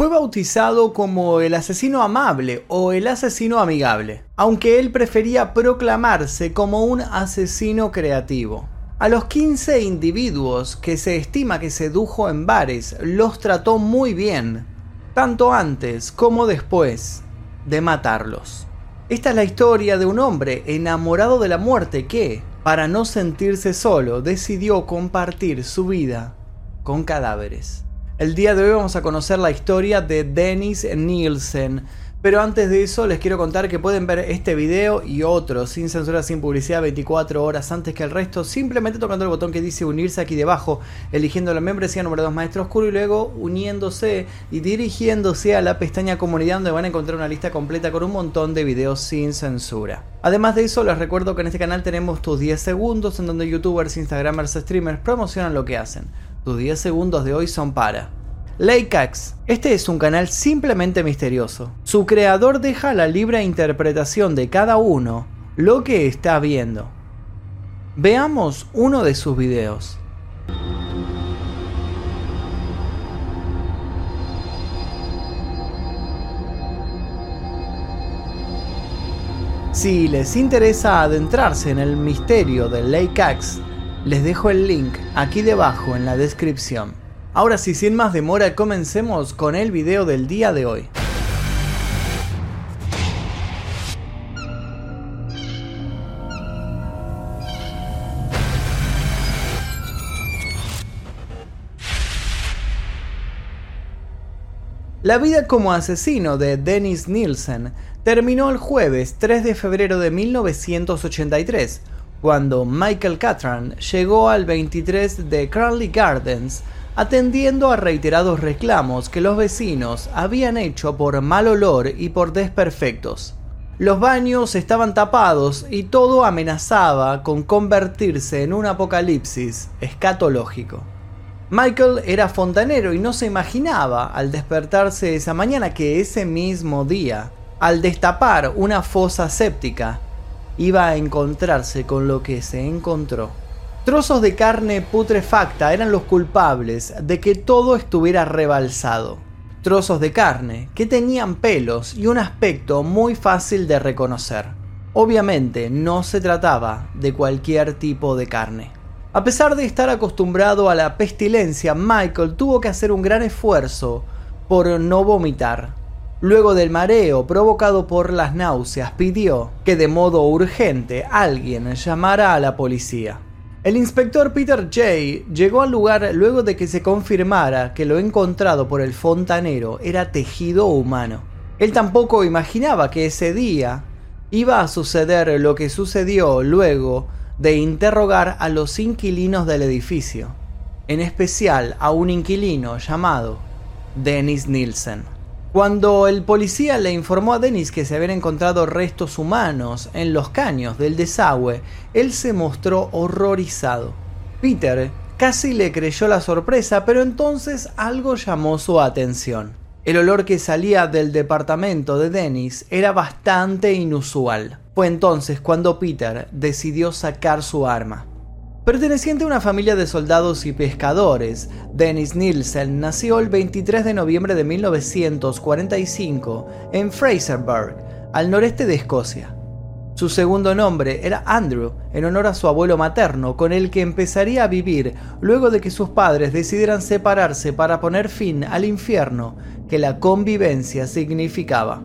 Fue bautizado como el asesino amable o el asesino amigable, aunque él prefería proclamarse como un asesino creativo. A los 15 individuos que se estima que sedujo en bares los trató muy bien, tanto antes como después de matarlos. Esta es la historia de un hombre enamorado de la muerte que, para no sentirse solo, decidió compartir su vida con cadáveres. El día de hoy vamos a conocer la historia de Dennis Nielsen, pero antes de eso les quiero contar que pueden ver este video y otros sin censura, sin publicidad 24 horas antes que el resto, simplemente tocando el botón que dice unirse aquí debajo, eligiendo la membresía número 2 Maestro Oscuro y luego uniéndose y dirigiéndose a la pestaña comunidad donde van a encontrar una lista completa con un montón de videos sin censura. Además de eso, les recuerdo que en este canal tenemos tus 10 segundos en donde youtubers, instagramers, streamers promocionan lo que hacen. Tus 10 segundos de hoy son para Leikax. Este es un canal simplemente misterioso. Su creador deja la libre interpretación de cada uno lo que está viendo. Veamos uno de sus videos. Si les interesa adentrarse en el misterio de Leikax, les dejo el link aquí debajo en la descripción. Ahora sí, sin más demora, comencemos con el video del día de hoy. La vida como asesino de Dennis Nielsen terminó el jueves 3 de febrero de 1983, cuando Michael Catran llegó al 23 de Cranley Gardens atendiendo a reiterados reclamos que los vecinos habían hecho por mal olor y por desperfectos. Los baños estaban tapados y todo amenazaba con convertirse en un apocalipsis escatológico. Michael era fontanero y no se imaginaba al despertarse esa mañana que ese mismo día, al destapar una fosa séptica, iba a encontrarse con lo que se encontró. Trozos de carne putrefacta eran los culpables de que todo estuviera rebalsado. Trozos de carne que tenían pelos y un aspecto muy fácil de reconocer. Obviamente no se trataba de cualquier tipo de carne. A pesar de estar acostumbrado a la pestilencia, Michael tuvo que hacer un gran esfuerzo por no vomitar. Luego del mareo provocado por las náuseas, pidió que de modo urgente alguien llamara a la policía. El inspector Peter Jay llegó al lugar luego de que se confirmara que lo encontrado por el fontanero era tejido humano. Él tampoco imaginaba que ese día iba a suceder lo que sucedió luego de interrogar a los inquilinos del edificio, en especial a un inquilino llamado Dennis Nielsen. Cuando el policía le informó a Dennis que se habían encontrado restos humanos en los caños del desagüe, él se mostró horrorizado. Peter casi le creyó la sorpresa, pero entonces algo llamó su atención. El olor que salía del departamento de Dennis era bastante inusual. Fue entonces cuando Peter decidió sacar su arma. Perteneciente a una familia de soldados y pescadores, Dennis Nielsen nació el 23 de noviembre de 1945 en Fraserburgh, al noreste de Escocia. Su segundo nombre era Andrew, en honor a su abuelo materno, con el que empezaría a vivir luego de que sus padres decidieran separarse para poner fin al infierno que la convivencia significaba.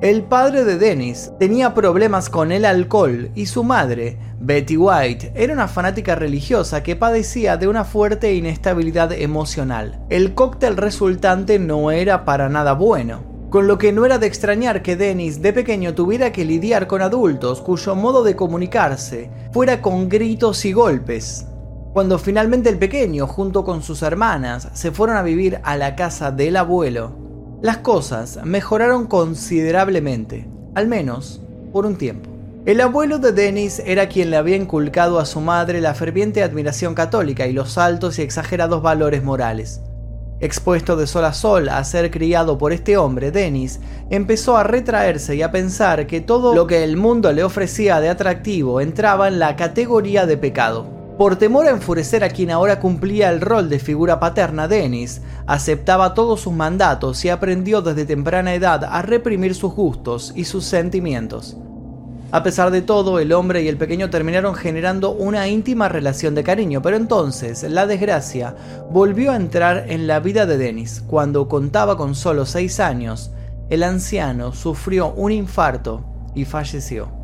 El padre de Dennis tenía problemas con el alcohol y su madre, Betty White, era una fanática religiosa que padecía de una fuerte inestabilidad emocional. El cóctel resultante no era para nada bueno. Con lo que no era de extrañar que Dennis de pequeño tuviera que lidiar con adultos cuyo modo de comunicarse fuera con gritos y golpes. Cuando finalmente el pequeño, junto con sus hermanas, se fueron a vivir a la casa del abuelo, las cosas mejoraron considerablemente, al menos por un tiempo. El abuelo de Dennis era quien le había inculcado a su madre la ferviente admiración católica y los altos y exagerados valores morales. Expuesto de sol a sol a ser criado por este hombre, Dennis empezó a retraerse y a pensar que todo lo que el mundo le ofrecía de atractivo entraba en la categoría de pecado. Por temor a enfurecer a quien ahora cumplía el rol de figura paterna, Dennis aceptaba todos sus mandatos y aprendió desde temprana edad a reprimir sus gustos y sus sentimientos. A pesar de todo, el hombre y el pequeño terminaron generando una íntima relación de cariño, pero entonces la desgracia volvió a entrar en la vida de Dennis. Cuando contaba con solo 6 años, el anciano sufrió un infarto y falleció.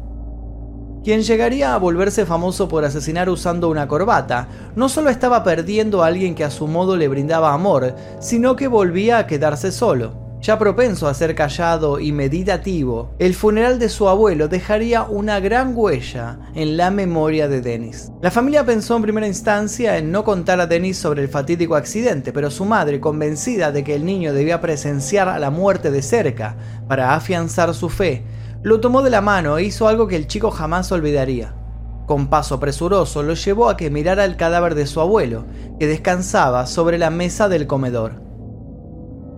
Quien llegaría a volverse famoso por asesinar usando una corbata, no solo estaba perdiendo a alguien que a su modo le brindaba amor, sino que volvía a quedarse solo. Ya propenso a ser callado y meditativo, el funeral de su abuelo dejaría una gran huella en la memoria de Dennis. La familia pensó en primera instancia en no contar a Dennis sobre el fatídico accidente, pero su madre, convencida de que el niño debía presenciar a la muerte de cerca para afianzar su fe, lo tomó de la mano e hizo algo que el chico jamás olvidaría. Con paso presuroso lo llevó a que mirara el cadáver de su abuelo, que descansaba sobre la mesa del comedor.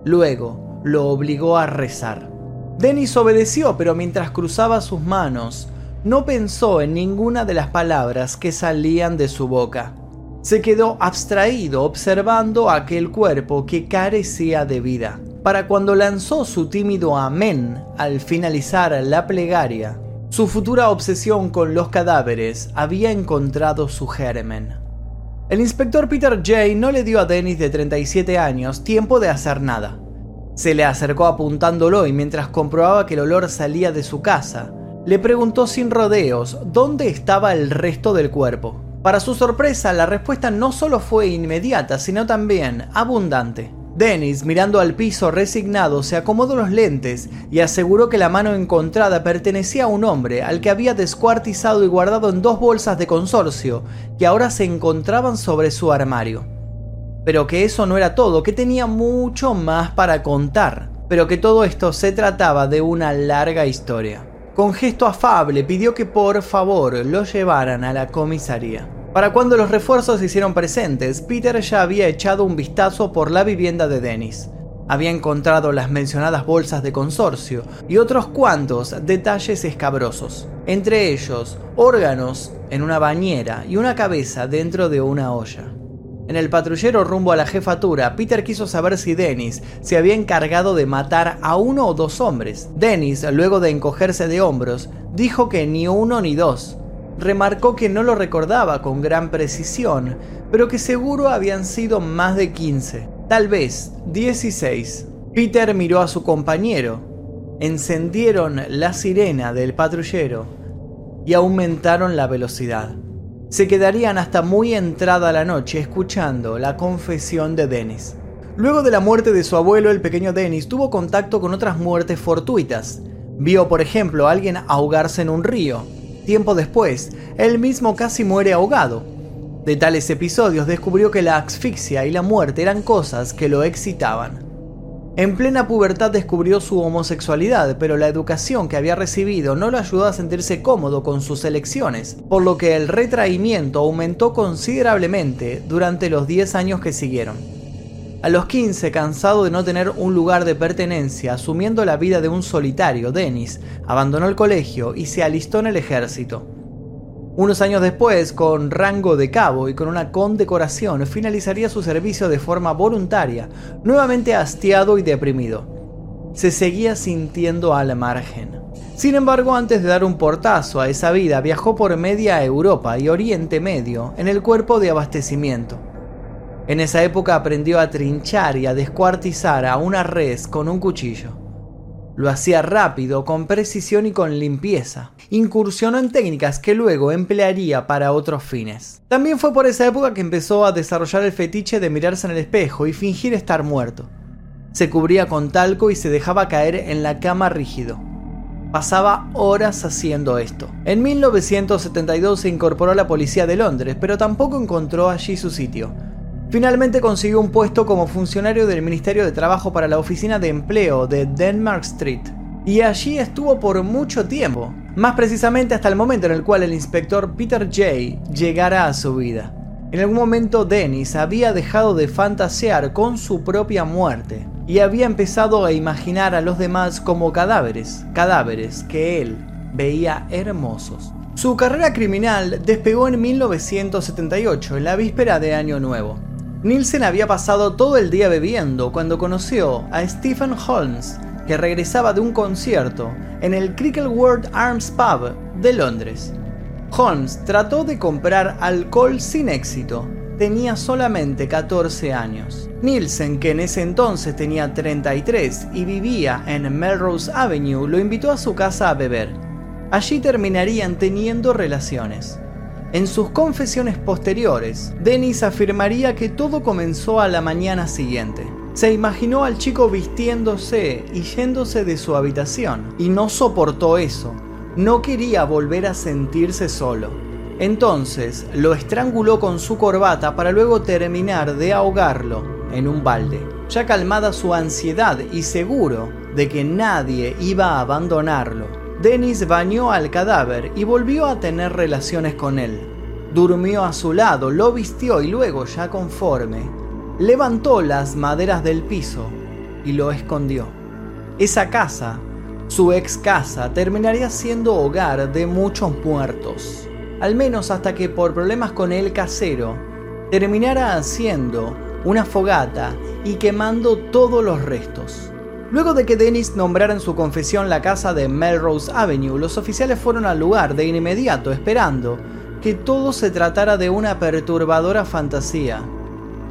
Luego, lo obligó a rezar. Dennis obedeció, pero mientras cruzaba sus manos, no pensó en ninguna de las palabras que salían de su boca. Se quedó abstraído observando aquel cuerpo que carecía de vida. Para cuando lanzó su tímido amén al finalizar la plegaria, su futura obsesión con los cadáveres había encontrado su germen. El inspector Peter J. no le dio a Dennis de 37 años tiempo de hacer nada. Se le acercó apuntándolo y mientras comprobaba que el olor salía de su casa, le preguntó sin rodeos dónde estaba el resto del cuerpo. Para su sorpresa, la respuesta no solo fue inmediata, sino también abundante. Dennis, mirando al piso resignado, se acomodó los lentes y aseguró que la mano encontrada pertenecía a un hombre al que había descuartizado y guardado en dos bolsas de consorcio que ahora se encontraban sobre su armario pero que eso no era todo, que tenía mucho más para contar, pero que todo esto se trataba de una larga historia. Con gesto afable pidió que por favor lo llevaran a la comisaría. Para cuando los refuerzos se hicieron presentes, Peter ya había echado un vistazo por la vivienda de Dennis. Había encontrado las mencionadas bolsas de consorcio y otros cuantos detalles escabrosos, entre ellos órganos en una bañera y una cabeza dentro de una olla. En el patrullero rumbo a la jefatura, Peter quiso saber si Dennis se había encargado de matar a uno o dos hombres. Dennis, luego de encogerse de hombros, dijo que ni uno ni dos. Remarcó que no lo recordaba con gran precisión, pero que seguro habían sido más de 15, tal vez 16. Peter miró a su compañero. Encendieron la sirena del patrullero y aumentaron la velocidad. Se quedarían hasta muy entrada la noche escuchando la confesión de Dennis. Luego de la muerte de su abuelo, el pequeño Dennis tuvo contacto con otras muertes fortuitas. Vio, por ejemplo, a alguien ahogarse en un río. Tiempo después, él mismo casi muere ahogado. De tales episodios descubrió que la asfixia y la muerte eran cosas que lo excitaban. En plena pubertad descubrió su homosexualidad, pero la educación que había recibido no lo ayudó a sentirse cómodo con sus elecciones, por lo que el retraimiento aumentó considerablemente durante los 10 años que siguieron. A los 15, cansado de no tener un lugar de pertenencia, asumiendo la vida de un solitario, Dennis abandonó el colegio y se alistó en el ejército. Unos años después, con rango de cabo y con una condecoración, finalizaría su servicio de forma voluntaria, nuevamente hastiado y deprimido. Se seguía sintiendo al margen. Sin embargo, antes de dar un portazo a esa vida, viajó por media Europa y Oriente Medio en el cuerpo de abastecimiento. En esa época aprendió a trinchar y a descuartizar a una res con un cuchillo. Lo hacía rápido, con precisión y con limpieza. Incursionó en técnicas que luego emplearía para otros fines. También fue por esa época que empezó a desarrollar el fetiche de mirarse en el espejo y fingir estar muerto. Se cubría con talco y se dejaba caer en la cama rígido. Pasaba horas haciendo esto. En 1972 se incorporó a la policía de Londres, pero tampoco encontró allí su sitio. Finalmente consiguió un puesto como funcionario del Ministerio de Trabajo para la Oficina de Empleo de Denmark Street. Y allí estuvo por mucho tiempo, más precisamente hasta el momento en el cual el inspector Peter J. llegara a su vida. En algún momento Dennis había dejado de fantasear con su propia muerte y había empezado a imaginar a los demás como cadáveres, cadáveres que él veía hermosos. Su carrera criminal despegó en 1978, en la víspera de Año Nuevo. Nielsen había pasado todo el día bebiendo cuando conoció a Stephen Holmes, que regresaba de un concierto en el Cricklewood Arms Pub de Londres. Holmes trató de comprar alcohol sin éxito. Tenía solamente 14 años. Nielsen, que en ese entonces tenía 33 y vivía en Melrose Avenue, lo invitó a su casa a beber. Allí terminarían teniendo relaciones. En sus confesiones posteriores, Dennis afirmaría que todo comenzó a la mañana siguiente. Se imaginó al chico vistiéndose y yéndose de su habitación, y no soportó eso. No quería volver a sentirse solo. Entonces lo estranguló con su corbata para luego terminar de ahogarlo en un balde. Ya calmada su ansiedad y seguro de que nadie iba a abandonarlo, Dennis bañó al cadáver y volvió a tener relaciones con él. Durmió a su lado, lo vistió y luego, ya conforme, levantó las maderas del piso y lo escondió. Esa casa, su ex casa, terminaría siendo hogar de muchos muertos, al menos hasta que por problemas con el casero, terminara haciendo una fogata y quemando todos los restos. Luego de que Dennis nombrara en su confesión la casa de Melrose Avenue, los oficiales fueron al lugar de inmediato esperando que todo se tratara de una perturbadora fantasía.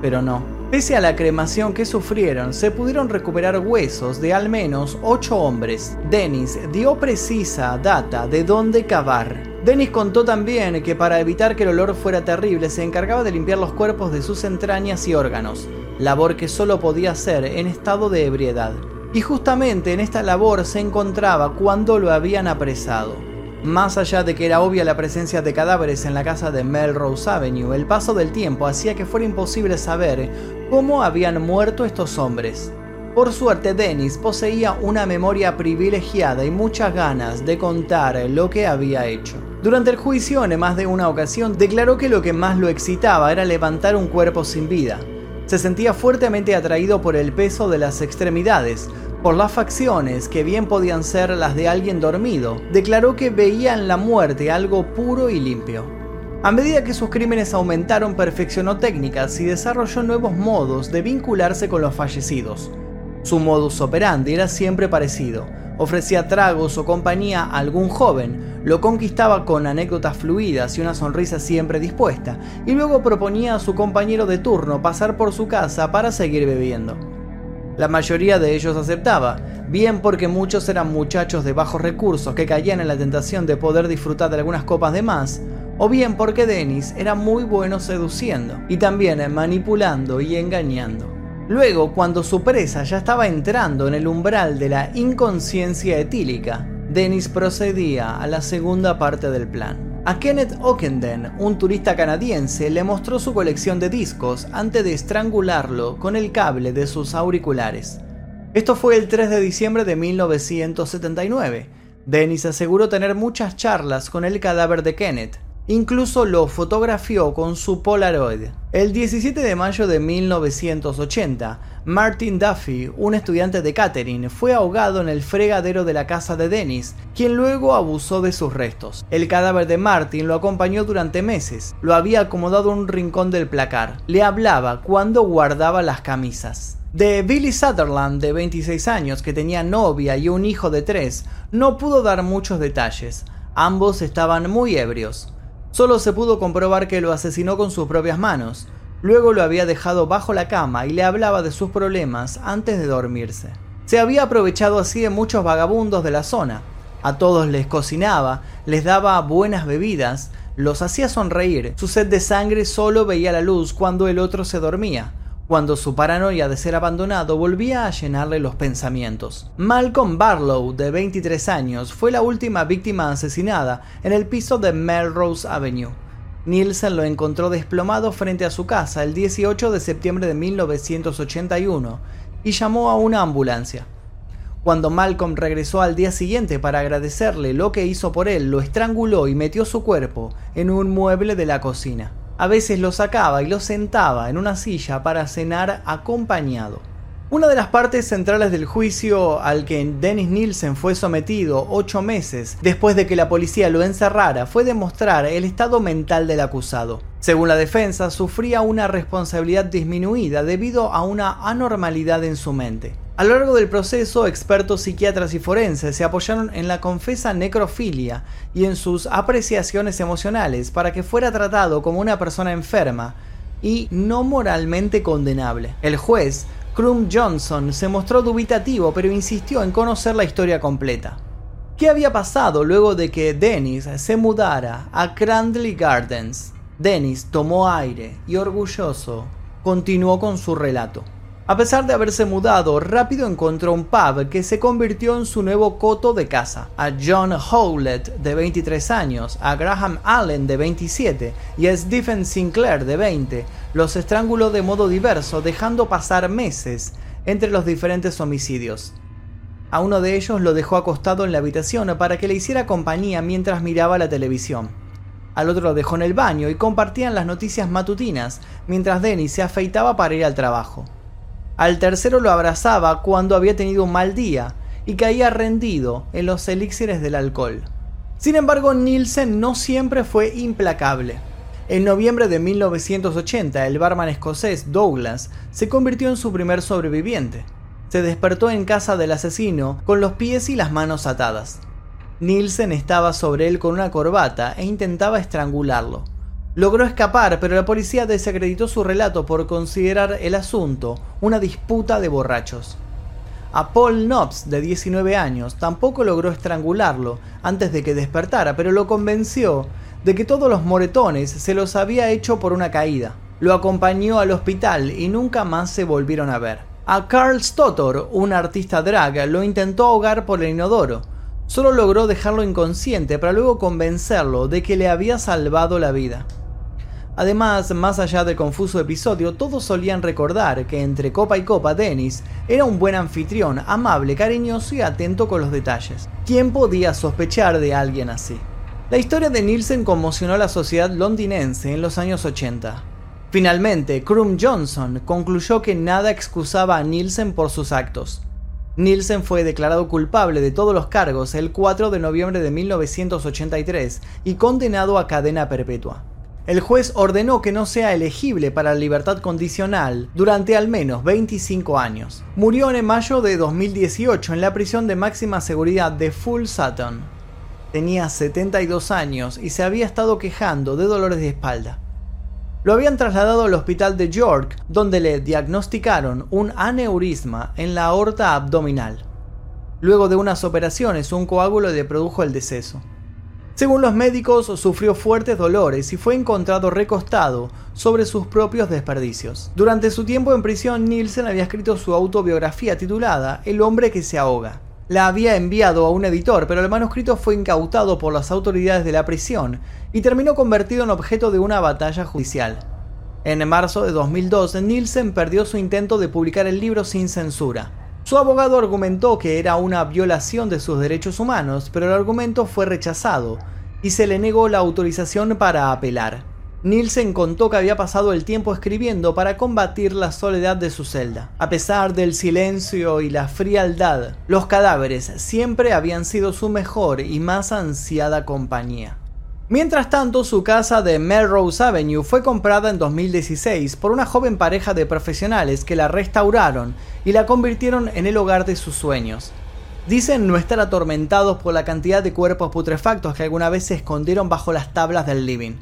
Pero no. Pese a la cremación que sufrieron, se pudieron recuperar huesos de al menos 8 hombres. Dennis dio precisa data de dónde cavar. Dennis contó también que para evitar que el olor fuera terrible se encargaba de limpiar los cuerpos de sus entrañas y órganos, labor que solo podía hacer en estado de ebriedad y justamente en esta labor se encontraba cuando lo habían apresado. Más allá de que era obvia la presencia de cadáveres en la casa de Melrose Avenue, el paso del tiempo hacía que fuera imposible saber cómo habían muerto estos hombres. Por suerte, Dennis poseía una memoria privilegiada y muchas ganas de contar lo que había hecho. Durante el juicio, en más de una ocasión, declaró que lo que más lo excitaba era levantar un cuerpo sin vida, se sentía fuertemente atraído por el peso de las extremidades, por las facciones que bien podían ser las de alguien dormido. Declaró que veía en la muerte algo puro y limpio. A medida que sus crímenes aumentaron, perfeccionó técnicas y desarrolló nuevos modos de vincularse con los fallecidos. Su modus operandi era siempre parecido. Ofrecía tragos o compañía a algún joven, lo conquistaba con anécdotas fluidas y una sonrisa siempre dispuesta, y luego proponía a su compañero de turno pasar por su casa para seguir bebiendo. La mayoría de ellos aceptaba, bien porque muchos eran muchachos de bajos recursos que caían en la tentación de poder disfrutar de algunas copas de más, o bien porque Dennis era muy bueno seduciendo y también manipulando y engañando. Luego, cuando su presa ya estaba entrando en el umbral de la inconsciencia etílica, Dennis procedía a la segunda parte del plan. A Kenneth Ockenden, un turista canadiense, le mostró su colección de discos antes de estrangularlo con el cable de sus auriculares. Esto fue el 3 de diciembre de 1979. Dennis aseguró tener muchas charlas con el cadáver de Kenneth, Incluso lo fotografió con su Polaroid. El 17 de mayo de 1980, Martin Duffy, un estudiante de catering, fue ahogado en el fregadero de la casa de Dennis, quien luego abusó de sus restos. El cadáver de Martin lo acompañó durante meses, lo había acomodado en un rincón del placar, le hablaba cuando guardaba las camisas. De Billy Sutherland, de 26 años, que tenía novia y un hijo de 3, no pudo dar muchos detalles. Ambos estaban muy ebrios. Solo se pudo comprobar que lo asesinó con sus propias manos. Luego lo había dejado bajo la cama y le hablaba de sus problemas antes de dormirse. Se había aprovechado así de muchos vagabundos de la zona. A todos les cocinaba, les daba buenas bebidas, los hacía sonreír. Su sed de sangre solo veía la luz cuando el otro se dormía cuando su paranoia de ser abandonado volvía a llenarle los pensamientos. Malcolm Barlow, de 23 años, fue la última víctima asesinada en el piso de Melrose Avenue. Nielsen lo encontró desplomado frente a su casa el 18 de septiembre de 1981 y llamó a una ambulancia. Cuando Malcolm regresó al día siguiente para agradecerle lo que hizo por él, lo estranguló y metió su cuerpo en un mueble de la cocina. A veces lo sacaba y lo sentaba en una silla para cenar acompañado. Una de las partes centrales del juicio al que Dennis Nielsen fue sometido ocho meses después de que la policía lo encerrara fue demostrar el estado mental del acusado. Según la defensa, sufría una responsabilidad disminuida debido a una anormalidad en su mente. A lo largo del proceso, expertos psiquiatras y forenses se apoyaron en la confesa necrofilia y en sus apreciaciones emocionales para que fuera tratado como una persona enferma y no moralmente condenable. El juez Crum Johnson se mostró dubitativo pero insistió en conocer la historia completa. ¿Qué había pasado luego de que Dennis se mudara a Cranley Gardens? Dennis tomó aire y orgulloso continuó con su relato. A pesar de haberse mudado, rápido encontró un pub que se convirtió en su nuevo coto de casa. A John Howlett, de 23 años, a Graham Allen, de 27, y a Stephen Sinclair, de 20, los estranguló de modo diverso, dejando pasar meses entre los diferentes homicidios. A uno de ellos lo dejó acostado en la habitación para que le hiciera compañía mientras miraba la televisión. Al otro lo dejó en el baño y compartían las noticias matutinas mientras Dennis se afeitaba para ir al trabajo. Al tercero lo abrazaba cuando había tenido un mal día y caía rendido en los elixires del alcohol. Sin embargo, Nielsen no siempre fue implacable. En noviembre de 1980, el barman escocés Douglas se convirtió en su primer sobreviviente. Se despertó en casa del asesino con los pies y las manos atadas. Nielsen estaba sobre él con una corbata e intentaba estrangularlo. Logró escapar, pero la policía desacreditó su relato por considerar el asunto una disputa de borrachos. A Paul Knobs, de 19 años, tampoco logró estrangularlo antes de que despertara, pero lo convenció de que todos los moretones se los había hecho por una caída. Lo acompañó al hospital y nunca más se volvieron a ver. A Carl Stotter, un artista drag, lo intentó ahogar por el inodoro. Solo logró dejarlo inconsciente para luego convencerlo de que le había salvado la vida. Además, más allá del confuso episodio, todos solían recordar que entre copa y copa Dennis era un buen anfitrión, amable, cariñoso y atento con los detalles. ¿Quién podía sospechar de alguien así? La historia de Nielsen conmocionó a la sociedad londinense en los años 80. Finalmente, Crum Johnson concluyó que nada excusaba a Nielsen por sus actos. Nielsen fue declarado culpable de todos los cargos el 4 de noviembre de 1983 y condenado a cadena perpetua el juez ordenó que no sea elegible para libertad condicional durante al menos 25 años. Murió en mayo de 2018 en la prisión de máxima seguridad de Full Sutton. Tenía 72 años y se había estado quejando de dolores de espalda. Lo habían trasladado al hospital de York, donde le diagnosticaron un aneurisma en la aorta abdominal. Luego de unas operaciones, un coágulo le produjo el deceso. Según los médicos, sufrió fuertes dolores y fue encontrado recostado sobre sus propios desperdicios. Durante su tiempo en prisión, Nielsen había escrito su autobiografía titulada El hombre que se ahoga. La había enviado a un editor, pero el manuscrito fue incautado por las autoridades de la prisión y terminó convertido en objeto de una batalla judicial. En marzo de 2002, Nielsen perdió su intento de publicar el libro sin censura. Su abogado argumentó que era una violación de sus derechos humanos, pero el argumento fue rechazado y se le negó la autorización para apelar. Nielsen contó que había pasado el tiempo escribiendo para combatir la soledad de su celda. A pesar del silencio y la frialdad, los cadáveres siempre habían sido su mejor y más ansiada compañía. Mientras tanto, su casa de Melrose Avenue fue comprada en 2016 por una joven pareja de profesionales que la restauraron y la convirtieron en el hogar de sus sueños. Dicen no estar atormentados por la cantidad de cuerpos putrefactos que alguna vez se escondieron bajo las tablas del living.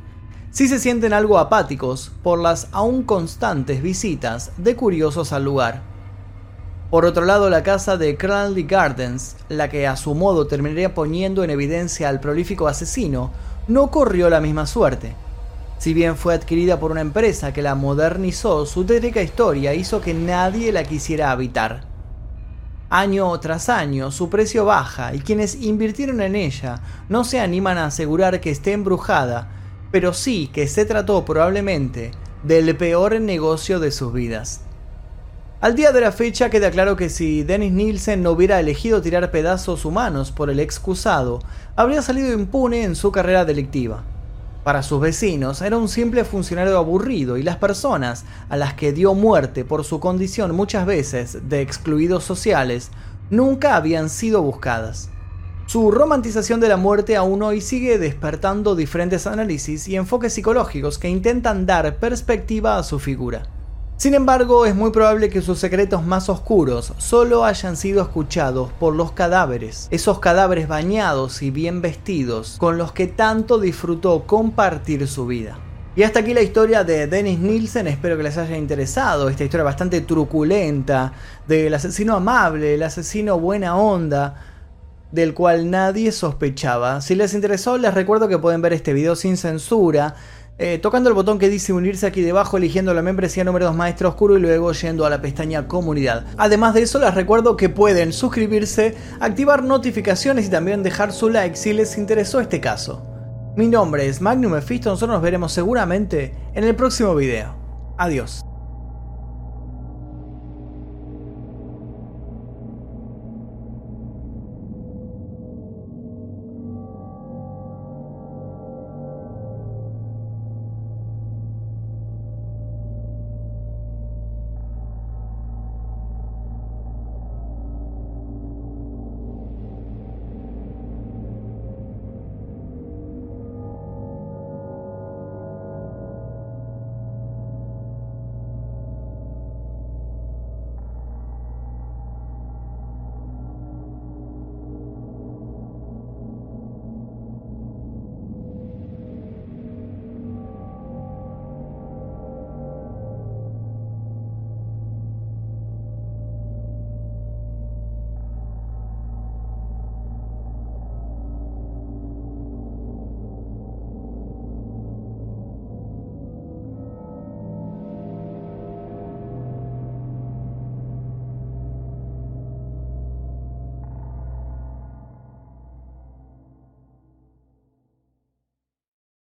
Sí se sienten algo apáticos por las aún constantes visitas de curiosos al lugar. Por otro lado, la casa de Cranley Gardens, la que a su modo terminaría poniendo en evidencia al prolífico asesino, no corrió la misma suerte. Si bien fue adquirida por una empresa que la modernizó, su tétrica historia hizo que nadie la quisiera habitar. Año tras año su precio baja y quienes invirtieron en ella no se animan a asegurar que esté embrujada, pero sí que se trató probablemente del peor negocio de sus vidas. Al día de la fecha queda claro que si Dennis Nielsen no hubiera elegido tirar pedazos humanos por el excusado, habría salido impune en su carrera delictiva. Para sus vecinos era un simple funcionario aburrido y las personas a las que dio muerte por su condición muchas veces de excluidos sociales nunca habían sido buscadas. Su romantización de la muerte aún hoy sigue despertando diferentes análisis y enfoques psicológicos que intentan dar perspectiva a su figura. Sin embargo, es muy probable que sus secretos más oscuros solo hayan sido escuchados por los cadáveres, esos cadáveres bañados y bien vestidos con los que tanto disfrutó compartir su vida. Y hasta aquí la historia de Dennis Nielsen, espero que les haya interesado, esta historia bastante truculenta del asesino amable, el asesino buena onda, del cual nadie sospechaba. Si les interesó, les recuerdo que pueden ver este video sin censura eh, tocando el botón que dice unirse aquí debajo, eligiendo la membresía número 2 Maestro Oscuro y luego yendo a la pestaña Comunidad. Además de eso, les recuerdo que pueden suscribirse, activar notificaciones y también dejar su like si les interesó este caso. Mi nombre es Magnum Mephisto, nosotros nos veremos seguramente en el próximo video. Adiós.